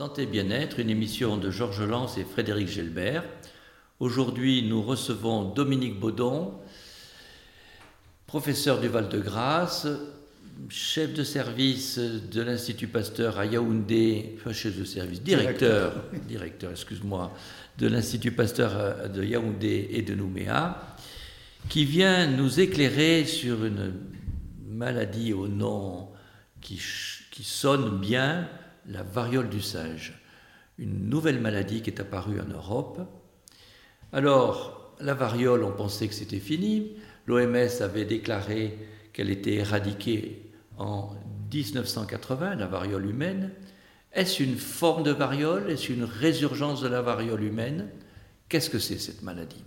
Santé Bien-être, une émission de Georges Lance et Frédéric Gelbert. Aujourd'hui, nous recevons Dominique Baudon, professeur du Val-de-Grâce, chef de service de l'Institut Pasteur à Yaoundé, enfin chef de service, directeur, directeur, excuse-moi, de l'Institut Pasteur de Yaoundé et de Nouméa, qui vient nous éclairer sur une maladie au nom qui, qui sonne bien, la variole du singe, une nouvelle maladie qui est apparue en Europe. Alors, la variole, on pensait que c'était fini. L'OMS avait déclaré qu'elle était éradiquée en 1980, la variole humaine. Est-ce une forme de variole? Est-ce une résurgence de la variole humaine? Qu'est-ce que c'est cette maladie?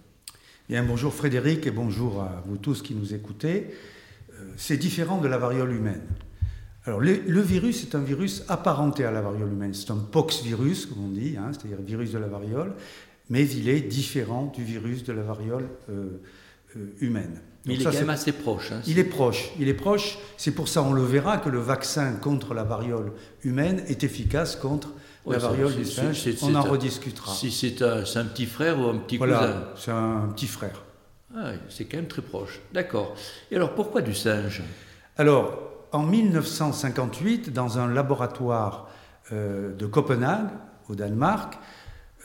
Bien, bonjour Frédéric et bonjour à vous tous qui nous écoutez. Euh, c'est différent de la variole humaine. Alors, le, virus est un virus apparenté à la variole humaine. C'est un poxvirus, comme on dit, hein, c'est-à-dire virus de la variole, mais il est différent du virus de la variole euh, euh, humaine. Mais il est quand même assez proche. Hein, il est proche. Il est proche. C'est pour ça, on le verra, que le vaccin contre la variole humaine est efficace contre la variole du singe. on en rediscutera. Si c'est un, un, petit frère ou un petit voilà, cousin C'est un petit frère. Ah, c'est quand même très proche. D'accord. Et alors, pourquoi du singe? Alors, en 1958, dans un laboratoire euh, de Copenhague, au Danemark,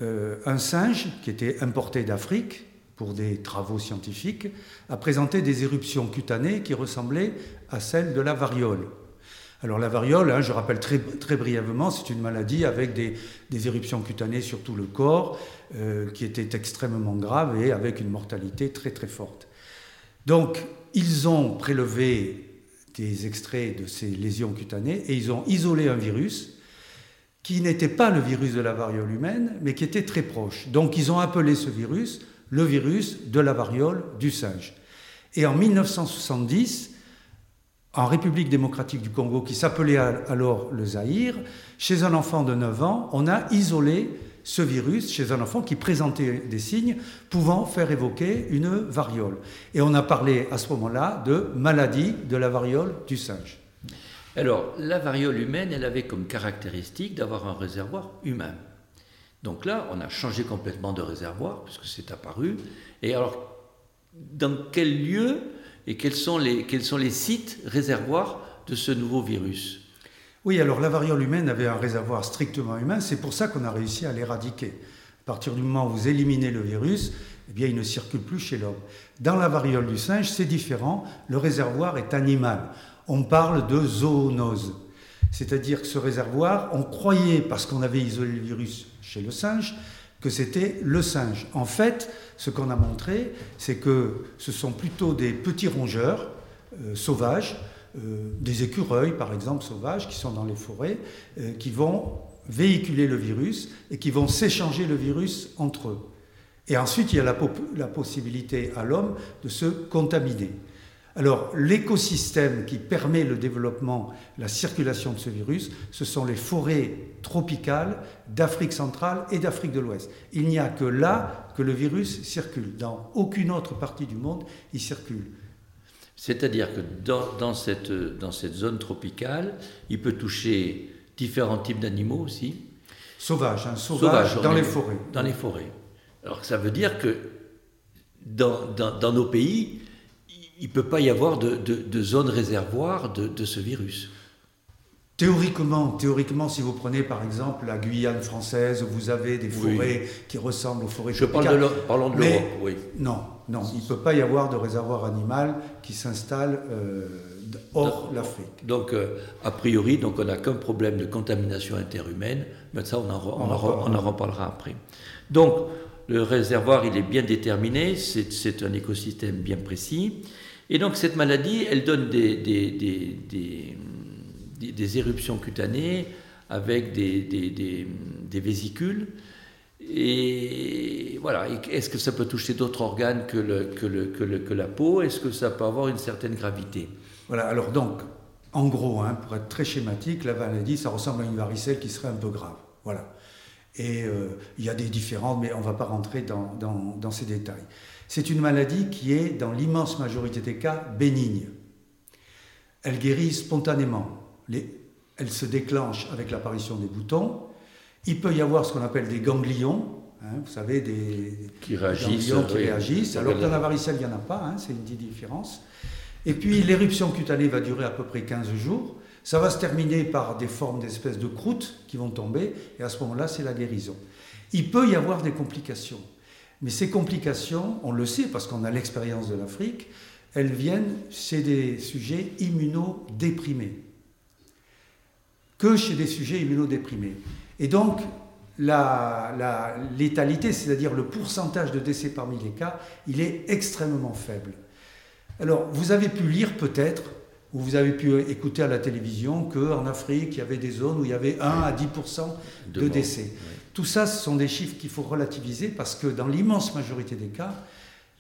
euh, un singe qui était importé d'Afrique pour des travaux scientifiques a présenté des éruptions cutanées qui ressemblaient à celles de la variole. Alors la variole, hein, je rappelle très, brièvement, c'est une maladie avec des, éruptions cutanées sur tout le corps, euh, qui était extrêmement grave et avec une mortalité très très forte. Donc ils ont prélevé des extraits de ces lésions cutanées et ils ont isolé un virus qui n'était pas le virus de la variole humaine, mais qui était très proche. Donc ils ont appelé ce virus le virus de la variole du singe. Et en 1970, en République démocratique du Congo, qui s'appelait alors le Zaïre, chez un enfant de 9 ans, on a isolé ce virus chez un enfant qui présentait des signes pouvant faire évoquer une variole. Et on a parlé à ce moment-là de maladie de la variole du singe. Alors, la variole humaine, elle avait comme caractéristique d'avoir un réservoir humain. Donc là, on a changé complètement de réservoir, puisque c'est apparu. Et alors, dans quel lieu et quels sont les, quels sont les sites réservoirs de ce nouveau virus? Oui, alors la variole humaine avait un réservoir strictement humain, c'est pour ça qu'on a réussi à l'éradiquer. À partir du moment où vous éliminez le virus, eh bien, il ne circule plus chez l'homme. Dans la variole du singe, c'est différent, le réservoir est animal. On parle de zoonose. C'est-à-dire que ce réservoir, on croyait, parce qu'on avait isolé le virus chez le singe, que c'était le singe. En fait, ce qu'on a montré, c'est que ce sont plutôt des petits rongeurs euh, sauvages des écureuils, par exemple, sauvages, qui sont dans les forêts, euh, qui vont véhiculer le virus et qui vont s'échanger le virus entre eux. Et ensuite, il y a la possibilité à l'homme de se contaminer. Alors, l'écosystème qui permet le développement, la circulation de ce virus, ce sont les forêts tropicales d'Afrique centrale et d'Afrique de l'Ouest. Il n'y a que là que le virus circule. Dans aucune autre partie du monde, il circule. C'est-à-dire que dans, cette, dans cette zone tropicale, il peut toucher différents types d'animaux aussi. Sauvages, hein, sauvages, dans les forêts. Dans les forêts. Alors ça veut dire que dans, dans, nos pays, il ne peut pas y avoir de, de, de zone réservoir de, de ce virus. Théoriquement, théoriquement, si vous prenez par exemple la Guyane française, vous avez des forêts qui ressemblent aux forêts Je parle de parlons de l'Europe, oui. Non, non, il ne peut pas y avoir de réservoir animal qui s'installe euh, hors l'Afrique. Donc, euh, a priori, donc on n'a qu'un problème de contamination interhumaine, mais ça, on en, on, en, reparlera après. Donc, le réservoir, il est bien déterminé, c'est un écosystème bien précis. Et donc, cette maladie, elle donne des, des, des des, éruptions cutanées avec des, des, vésicules. Et voilà, est-ce que ça peut toucher d'autres organes que, le, que, le, que, la peau? Est-ce que ça peut avoir une certaine gravité? Voilà, alors donc, en gros, hein, pour être très schématique, la maladie, ça ressemble à une varicelle qui serait un peu grave. Voilà. Et euh, il y a des différences, mais on ne va pas rentrer dans, dans ces détails. C'est une maladie qui est, dans l'immense majorité des cas, bénigne. Elle guérit spontanément elle se déclenche avec l'apparition des boutons. Il peut y avoir ce qu'on appelle des ganglions, hein, vous savez, des, qui réagissent. Ganglions qui réagissent. Alors dans la varicelle, il n'y en a pas, hein, c'est une différence. Et puis l'éruption cutanée va durer à peu près 15 jours. Ça va se terminer par des formes d'espèces de croûtes qui vont tomber, et à ce moment-là, c'est la guérison. Il peut y avoir des complications. Mais ces complications, on le sait parce qu'on a l'expérience de l'Afrique, elles viennent chez des sujets immunodéprimés. Que chez des sujets immunodéprimés. Et donc, la, la létalité, c'est-à-dire le pourcentage de décès parmi les cas, il est extrêmement faible. Alors, vous avez pu lire peut-être où vous avez pu écouter à la télévision qu'en Afrique, il y avait des zones où il y avait 1 à 10% de, décès. Tout ça, ce sont des chiffres qu'il faut relativiser parce que dans l'immense majorité des cas,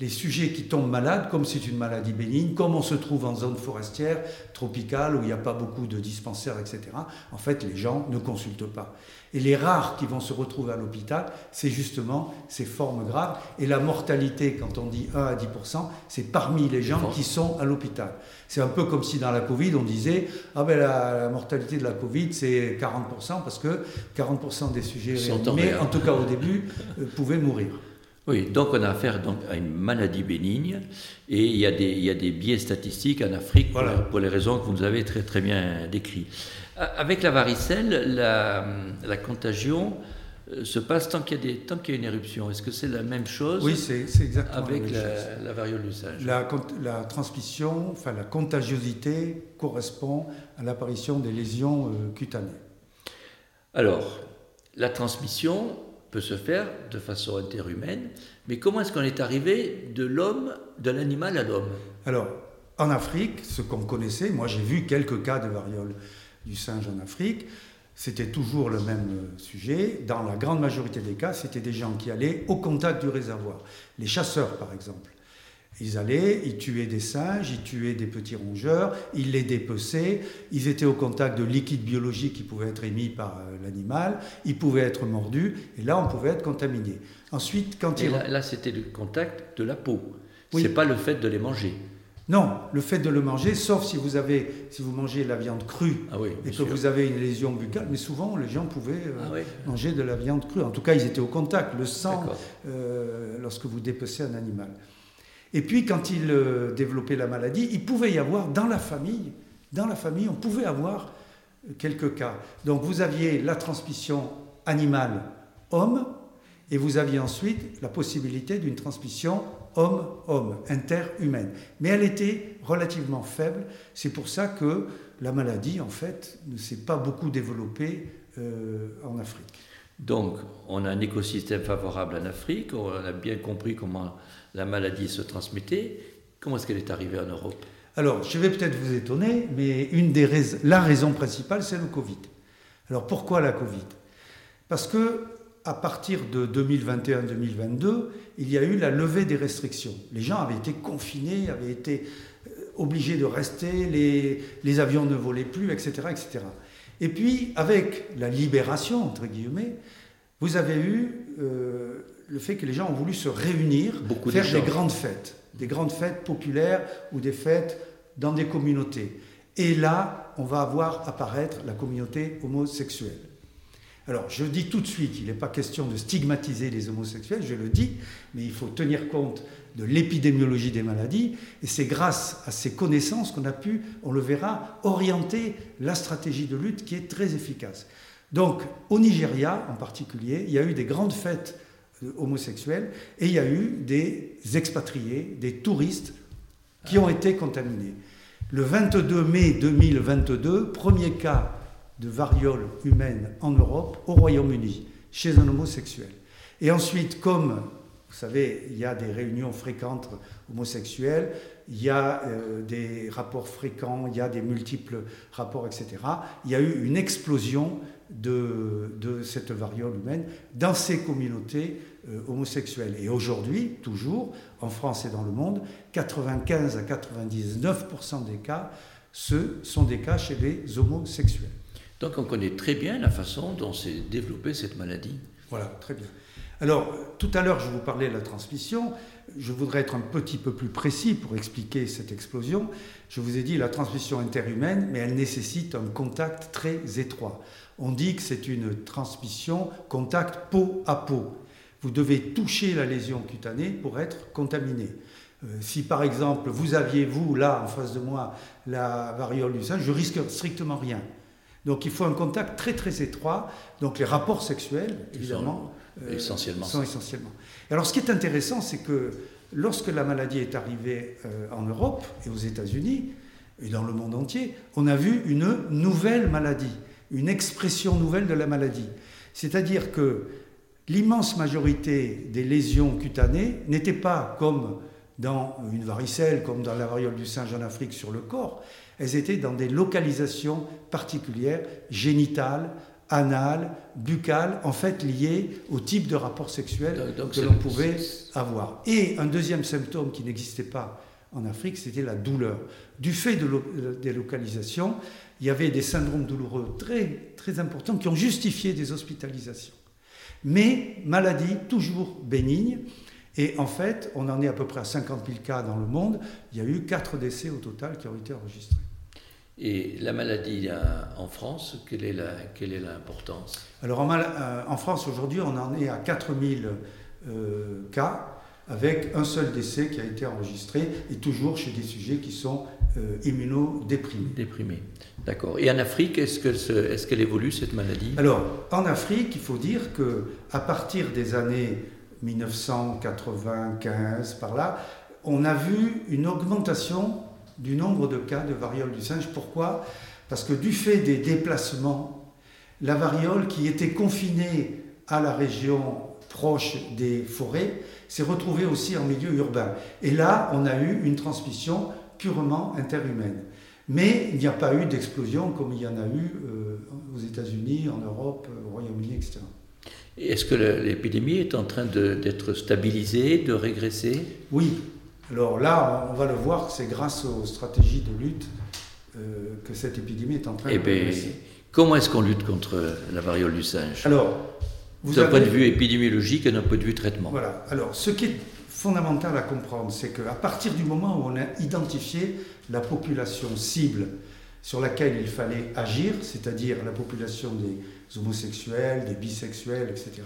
les sujets qui tombent malades, comme c'est une maladie bénigne, comme on se trouve en zone forestière, tropicale, où il n'y a pas beaucoup de dispensaires, etc., en fait, les gens ne consultent pas. Et les rares qui vont se retrouver à l'hôpital, c'est justement ces formes graves. Et la mortalité, quand on dit 1 à 10%, c'est parmi les gens qui sont à l'hôpital. C'est un peu comme si dans la Covid, on disait Ah ben la, mortalité de la Covid, c'est 40%, parce que 40% des sujets réanimés, en tout cas au début, euh, pouvaient mourir. Oui, donc on a affaire donc à une maladie bénigne et il y a des, il y a des biais statistiques en Afrique pour, les raisons que vous nous avez très, très bien décrites. Avec la varicelle, la, la contagion euh, se passe tant qu'il y a, des, tant qu'il y a une éruption. Est-ce que c'est la même chose Oui, c'est, exactement avec la, même la variole du singe? La, la, transmission, enfin la contagiosité correspond à l'apparition des lésions euh, cutanées. Alors, la transmission, peut se faire de façon interhumaine, mais comment est-ce qu'on est arrivé de l'homme, de l'animal à l'homme? Alors, en Afrique, ce qu'on connaissait, moi j'ai vu quelques cas de variole du singe en Afrique, c'était toujours le même sujet. Dans la grande majorité des cas, c'était des gens qui allaient au contact du réservoir. Les chasseurs, par exemple. Ils allaient, ils tuaient des singes, ils tuaient des petits rongeurs, ils les dépeçaient, ils étaient au contact de liquides biologiques qui pouvaient être émis par euh, l'animal, ils pouvaient être mordus, et là on pouvait être contaminé. Ensuite, quand et Là, c'était le contact de la peau, oui. c'est pas le fait de les manger. Non, le fait de le manger, sauf si vous, avez, si vous mangez de la viande crue ah oui, et que vous avez une lésion buccale, mais souvent les gens pouvaient euh, ah manger de la viande crue. En tout cas, ils étaient au contact, le sang, euh, lorsque vous dépecez un animal. Et puis, quand il euh, développait la maladie, il pouvait y avoir dans la famille, dans la famille, on pouvait avoir quelques cas. Donc, vous aviez la transmission animale-homme, et vous aviez ensuite la possibilité d'une transmission homme-homme, interhumaine. Mais elle était relativement faible. C'est pour ça que la maladie, en fait, ne s'est pas beaucoup développée euh, en Afrique. Donc, on a un écosystème favorable en Afrique, on a bien compris comment la maladie se transmettait. Comment est-ce qu'elle est arrivée en Europe? Alors, je vais peut-être vous étonner, mais une des la raison principale, c'est le Covid. Alors, pourquoi la Covid? Parce que à partir de 2021-2022, il y a eu la levée des restrictions. Les gens avaient été confinés, avaient été euh, obligés de rester, les, les avions ne volaient plus, etc., etc. Et puis, avec la libération, entre guillemets, vous avez eu euh, le fait que les gens ont voulu se réunir, faire des grandes fêtes, des grandes fêtes populaires ou des fêtes dans des communautés. Et là, on va voir apparaître la communauté homosexuelle. Alors, je dis tout de suite, il n'est pas question de stigmatiser les homosexuels, je le dis, mais il faut tenir compte de l'épidémiologie des maladies, et c'est grâce à ces connaissances qu'on a pu, on le verra, orienter la stratégie de lutte qui est très efficace. Donc, au Nigeria en particulier, il y a eu des grandes fêtes euh, homosexuelles et il y a eu des expatriés, des touristes qui ont été contaminés. Le 22 mai 2022, premier cas de variole humaine en Europe au Royaume-Uni, chez un homosexuel. Et ensuite, comme vous savez, il y a des réunions fréquentes homosexuelles, il y a euh, des rapports fréquents, il y a des multiples rapports, etc. Il y a eu une explosion de, cette variole humaine dans ces communautés euh, homosexuelles. Et aujourd'hui, toujours, en France et dans le monde, 95 à 99% des cas, ce sont des cas chez les homosexuels. Donc on connaît très bien la façon dont s'est développée cette maladie. Voilà, très bien. Alors, tout à l'heure, je vous parlais de la transmission. Je voudrais être un petit peu plus précis pour expliquer cette explosion. Je vous ai dit la transmission interhumaine, mais elle nécessite un contact très étroit. On dit que c'est une transmission contact peau à peau. Vous devez toucher la lésion cutanée pour être contaminé. Euh, si par exemple vous aviez, vous, là, en face de moi, la variole du singe, je risque strictement rien. Donc il faut un contact très très étroit. Donc les rapports sexuels, évidemment, sont, essentiellement. sont essentiellement. alors ce qui est intéressant, c'est que lorsque la maladie est arrivée euh, en Europe et aux États-Unis, et dans le monde entier, on a vu une nouvelle maladie, une expression nouvelle de la maladie. C'est-à-dire que l'immense majorité des lésions cutanées n'étaient pas comme dans une varicelle, comme dans la variole du singe en Afrique sur le corps, elles étaient dans des localisations particulières, génitales, anales, buccales, en fait liées au type de rapport sexuel que l'on pouvait avoir. Et un deuxième symptôme qui n'existait pas en Afrique, c'était la douleur. Du fait de des localisations, il y avait des syndromes douloureux très, très importants qui ont justifié des hospitalisations. Mais maladie toujours bénigne. Et en fait, on en est à peu près à 50 000 cas dans le monde. Il y a eu 4 décès au total qui ont été enregistrés. Et la maladie en France, quelle est l'importance? Alors en, euh, en France, aujourd'hui, on en est à 4 000 euh, cas avec un seul décès qui a été enregistré et toujours chez des sujets qui sont euh, immunodéprimés. Déprimés, d'accord. Et en Afrique, est-ce qu'elle est qu'elle évolue cette maladie? Alors, en Afrique, il faut dire que à partir des années 1995 par là, on a vu une augmentation du nombre de cas de variole du singe. Pourquoi? Parce que du fait des déplacements, la variole qui était confinée à la région proche des forêts s'est retrouvée aussi en milieu urbain. Et là, on a eu une transmission purement interhumaine. Mais il n'y a pas eu d'explosion comme il y en a eu euh, aux États-Unis, en Europe, au Royaume-Uni, etc. Est-ce que l'épidémie est en train d'être stabilisée, de régresser? Oui. Alors là, on va le voir, c'est grâce aux stratégies de lutte euh, que cette épidémie est en train eh de ben, régresser. Comment est-ce qu'on lutte contre la variole du singe? Alors, d'un point de vue épidémiologique et d'un point de vue traitement. Voilà. Alors, ce qui est fondamental à comprendre, c'est qu'à partir du moment où on a identifié la population cible sur laquelle il fallait agir, c'est-à-dire la population des homosexuels, des bisexuels, etc.,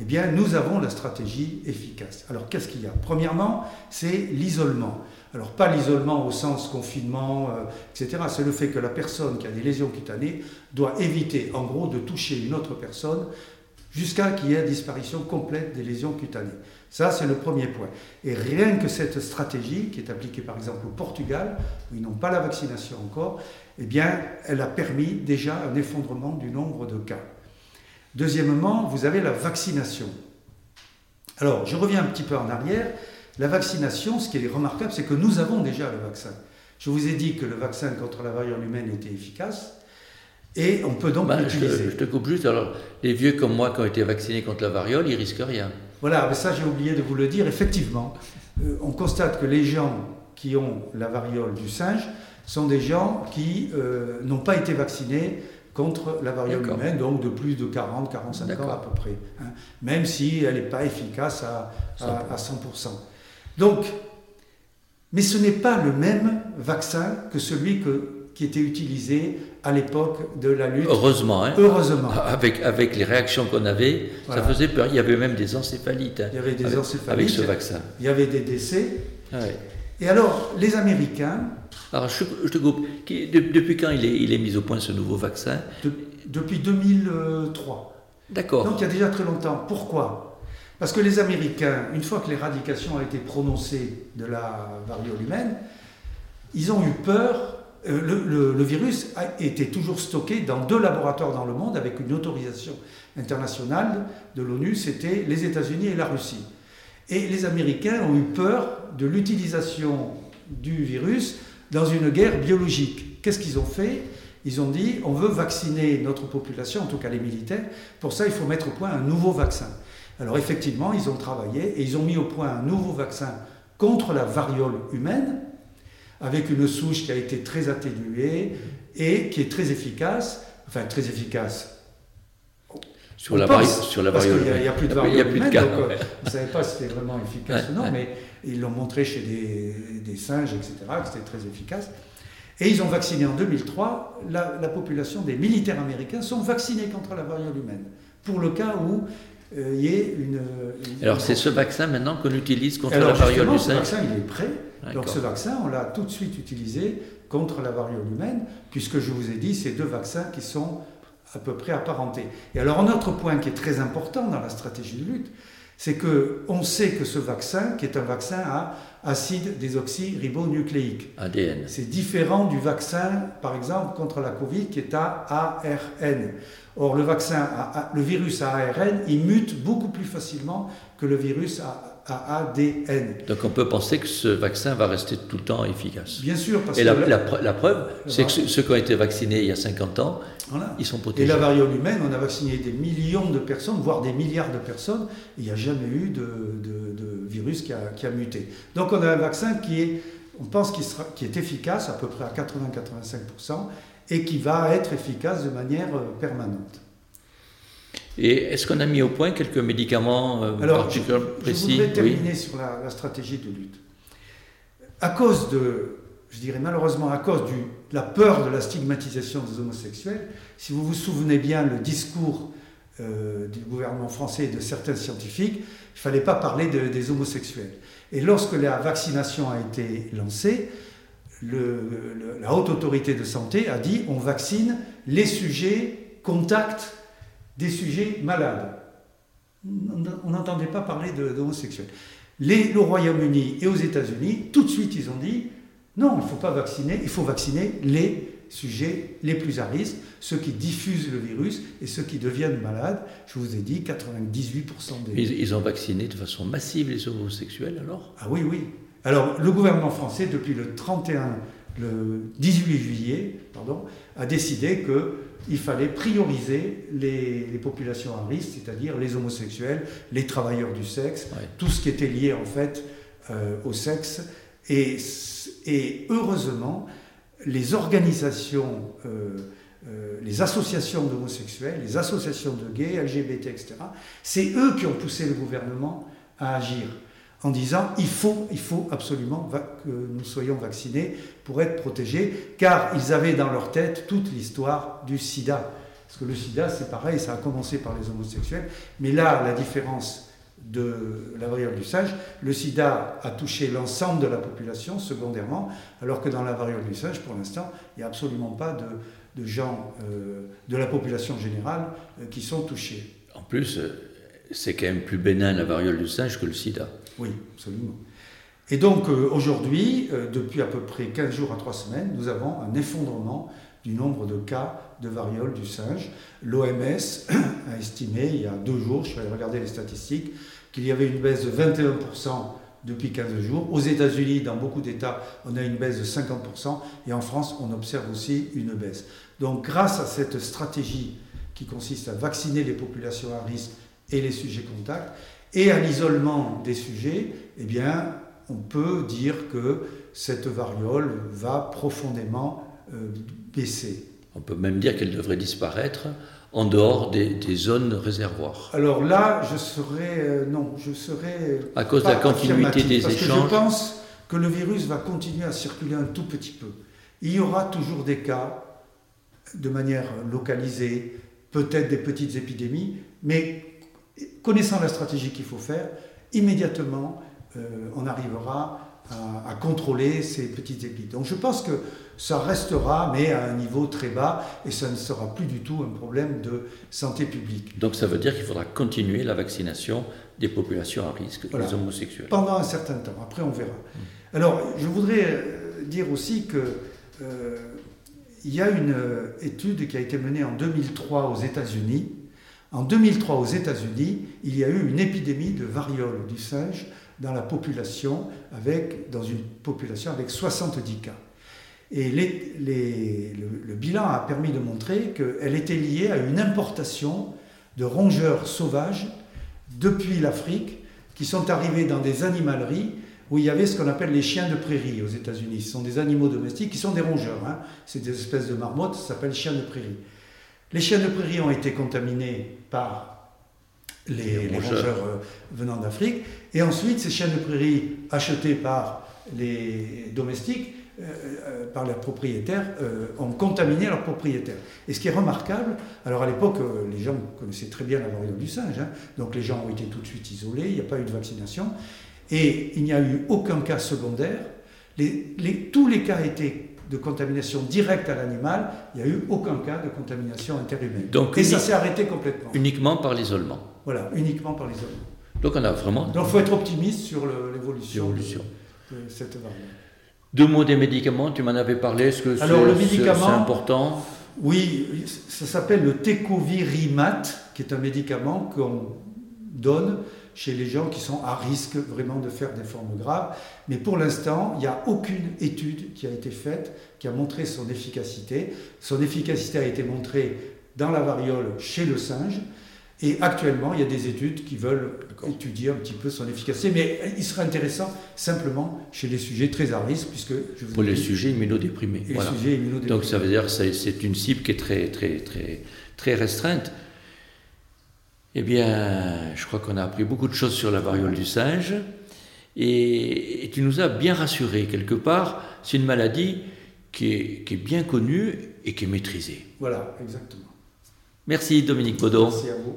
eh bien, nous avons la stratégie efficace. Alors, qu'est-ce qu'il y a? Premièrement, c'est l'isolement. Alors, pas l'isolement au sens confinement, euh, etc. C'est le fait que la personne qui a des lésions cutanées doit éviter, en gros, de toucher une autre personne jusqu'à qu'il y ait disparition complète des lésions cutanées. Ça, c'est le premier point. Et rien que cette stratégie, qui est appliquée par exemple au Portugal, où ils n'ont pas la vaccination encore, eh bien, elle a permis déjà un effondrement du nombre de cas. Deuxièmement, vous avez la vaccination. Alors, je reviens un petit peu en arrière. La vaccination, ce qui est remarquable, c'est que nous avons déjà le vaccin. Je vous ai dit que le vaccin contre la variole humaine était efficace. Et on peut donc bah, l'utiliser. Je, te coupe juste. Alors, les vieux comme moi qui ont été vaccinés contre la variole, ils risquent rien. Voilà, mais ça j'ai oublié de vous le dire. Effectivement, euh, on constate que les gens qui ont la variole du singe sont des gens qui euh, n'ont pas été vaccinés contre la variole humaine, donc de plus de 40, 45 ans à peu près, hein. même si elle n'est pas efficace à, à, 100%. Donc, mais ce n'est pas le même vaccin que celui que, qui était utilisé à l'époque de la lutte. Heureusement, hein. Heureusement. Avec, avec les réactions qu'on avait, ça faisait peur. Il y avait même des encéphalites. Hein, il y avait des avec, encéphalites. Avec ce vaccin. Il y avait des décès. Et alors, les Américains. Alors, je, te coupe. depuis quand il est, il est, mis au point ce nouveau vaccin Depuis 2003. D'accord. Donc, il y a déjà très longtemps. Pourquoi? Parce que les Américains, une fois que l'éradication a été prononcée de la variole humaine, ils ont eu peur euh, le, virus a été toujours stocké dans deux laboratoires dans le monde avec une autorisation internationale de l'ONU, c'était les États-Unis et la Russie. Et les Américains ont eu peur de l'utilisation du virus dans une guerre biologique. Qu'est-ce qu'ils ont fait? Ils ont dit on veut vacciner notre population, en tout cas les militaires. Pour ça, il faut mettre au point un nouveau vaccin. Alors effectivement, ils ont travaillé et ils ont mis au point un nouveau vaccin contre la variole humaine, avec une souche qui a été très atténuée et qui est très efficace, enfin très efficace. Sur, la, sur la variole. Qu'il n'y a, plus de variole humaine, donc on ne savait pas si c'était vraiment efficace ou non, mais ils l'ont montré chez des, des, singes, etc., que c'était très efficace. Et ils ont vacciné en 2003, la, la, population des militaires américains sont vaccinés contre la variole humaine, pour le cas où euh, il y ait une... Alors c'est ce vaccin maintenant qu'on utilise contre la variole singe ce vaccin, il est prêt. Donc ce vaccin, on l'a tout de suite utilisé contre la variole humaine, puisque je vous ai dit, c'est deux vaccins qui sont à peu près apparentés. Et alors un autre point qui est très important dans la stratégie de lutte, c'est que on sait que ce vaccin, qui est un vaccin à acide désoxyribonucléique, ADN, c'est différent du vaccin, par exemple, contre la Covid, qui est à ARN. Or, le vaccin, le virus à ARN, il mute beaucoup plus facilement que le virus à Donc on peut penser que ce vaccin va rester tout le temps efficace. Bien sûr. Parce Et la, la, preuve, c'est que ceux qui ont été vaccinés il y a 50 ans, ils sont protégés. Et la variole humaine, on a vacciné des millions de personnes, voire des milliards de personnes, il n'y a jamais eu de, de, virus qui a, qui a, muté. Donc on a un vaccin qui est, on pense qu'il sera, qui est efficace à peu près à 80-85%, et qui va être efficace de manière euh, permanente. Et est-ce qu'on a mis au point quelques médicaments euh, Alors, particulièrement précis Je voudrais terminer sur la, stratégie de lutte. À cause de, je dirais malheureusement à cause de la peur de la stigmatisation des homosexuels, si vous vous souvenez bien le discours euh, du gouvernement français et de certains scientifiques, il ne fallait pas parler des homosexuels. Et lorsque la vaccination a été lancée, la haute autorité de santé a dit on vaccine les sujets contacts des sujets malades. On n'entendait pas parler d'homosexuels. Le Royaume-Uni et aux États-Unis, tout de suite, ils ont dit non, il ne faut pas vacciner, il faut vacciner les sujets les plus à risque, ceux qui diffusent le virus et ceux qui deviennent malades. Je vous ai dit 98% des. Ils, ils ont vacciné de façon massive les homosexuels alors? Ah oui, oui. Alors le gouvernement français, depuis le 31, le 18 juillet, pardon, a décidé que il fallait prioriser les, populations à risque, c'est-à-dire les homosexuels, les travailleurs du sexe, tout ce qui était lié en fait euh, au sexe. Et, et, heureusement, les organisations, euh, euh, les associations d'homosexuels, les associations de gays, LGBT, etc., c'est eux qui ont poussé le gouvernement à agir en disant il faut, il faut absolument que nous soyons vaccinés pour être protégés, car ils avaient dans leur tête toute l'histoire du sida. Parce que le sida, c'est pareil, ça a commencé par les homosexuels, mais là, la différence de la variole du singe, le sida a touché l'ensemble de la population secondairement, alors que dans la variole du singe, pour l'instant, il n'y a absolument pas de, gens euh, de la population générale euh, qui sont touchés. En plus, euh, c'est quand même plus bénin la variole du singe que le sida. Oui, absolument. Et donc euh, aujourd'hui, euh, depuis à peu près 15 jours à 3 semaines, nous avons un effondrement du nombre de cas de variole du singe. L'OMS a estimé il y a deux jours, je suis allé regarder les statistiques, qu'il y avait une baisse de 21% depuis 15 jours. Aux États-Unis, dans beaucoup d'États, on a une baisse de 50%, et en France, on observe aussi une baisse. Donc grâce à cette stratégie qui consiste à vacciner les populations à risque et les sujets contacts, et à l'isolement des sujets, eh bien, on peut dire que cette variole va profondément euh, baisser. On peut même dire qu'elle devrait disparaître en dehors des, zones réservoirs. Alors là, je serais euh, non, je serais à cause de la continuité des parce échanges. Que je pense que le virus va continuer à circuler un tout petit peu. Il y aura toujours des cas de manière localisée, peut-être des petites épidémies, mais connaissant la stratégie qu'il faut faire, immédiatement, euh, on arrivera à, contrôler ces petites épidémies. Donc je pense que ça restera, mais à un niveau très bas, et ça ne sera plus du tout un problème de santé publique. Donc ça veut dire qu'il faudra continuer la vaccination des populations à risque, des homosexuels. Pendant un certain temps, après on verra. Mmh. Alors je voudrais euh, dire aussi que... Euh, il y a une étude qui a été menée en 2003 aux États-Unis en 2003, aux États-Unis, il y a eu une épidémie de variole du singe dans la population, avec, dans une population avec 70 cas. Et le, bilan a permis de montrer qu'elle était liée à une importation de rongeurs sauvages depuis l'Afrique qui sont arrivés dans des animaleries où il y avait ce qu'on appelle les chiens de prairie aux États-Unis. Ce sont des animaux domestiques qui sont des rongeurs. Hein. C'est des espèces de marmottes, ça s'appelle chiens de prairie. Les chiens de prairie ont été contaminés par les, rongeurs, venant d'Afrique. Et ensuite, ces chiens de prairie achetés par les domestiques euh, euh, par leurs propriétaires, euh, ont contaminé leurs propriétaires. Et ce qui est remarquable, alors à l'époque, les gens connaissaient très bien la variole du singe, hein, donc les gens ont été tout de suite isolés, il n'y a pas eu de vaccination, et il n'y a eu aucun cas secondaire. Les, tous les cas étaient de contamination directe à l'animal, il n'y a eu aucun cas de contamination interhumaine. Donc, et ça s'est arrêté complètement. Uniquement par l'isolement. Voilà, uniquement par l'isolement. Donc on a vraiment... Donc il faut être optimiste sur l'évolution de, de cette variole. Deux mots des médicaments, tu m'en avais parlé, est-ce que c'est important Oui, ça s'appelle le Tecovirimat, qui est un médicament qu'on donne chez les gens qui sont à risque vraiment de faire des formes graves. Mais pour l'instant, il n'y a aucune étude qui a été faite qui a montré son efficacité. Son efficacité a été montrée dans la variole chez le singe. Et actuellement, il y a des études qui veulent étudier un petit peu son efficacité, mais il serait intéressant simplement chez les sujets très à risque, puisque je vous pour les sujets immunodéprimés. Les sujets immunodéprimés. Donc ça veut dire que c'est une cible qui est très très très très restreinte. Eh bien, je crois qu'on a appris beaucoup de choses sur la variole du singe, et, tu nous as bien rassuré quelque part. C'est une maladie qui est, qui est bien connue et qui est maîtrisée. Voilà, exactement. Merci Dominique Baudot. Merci à vous.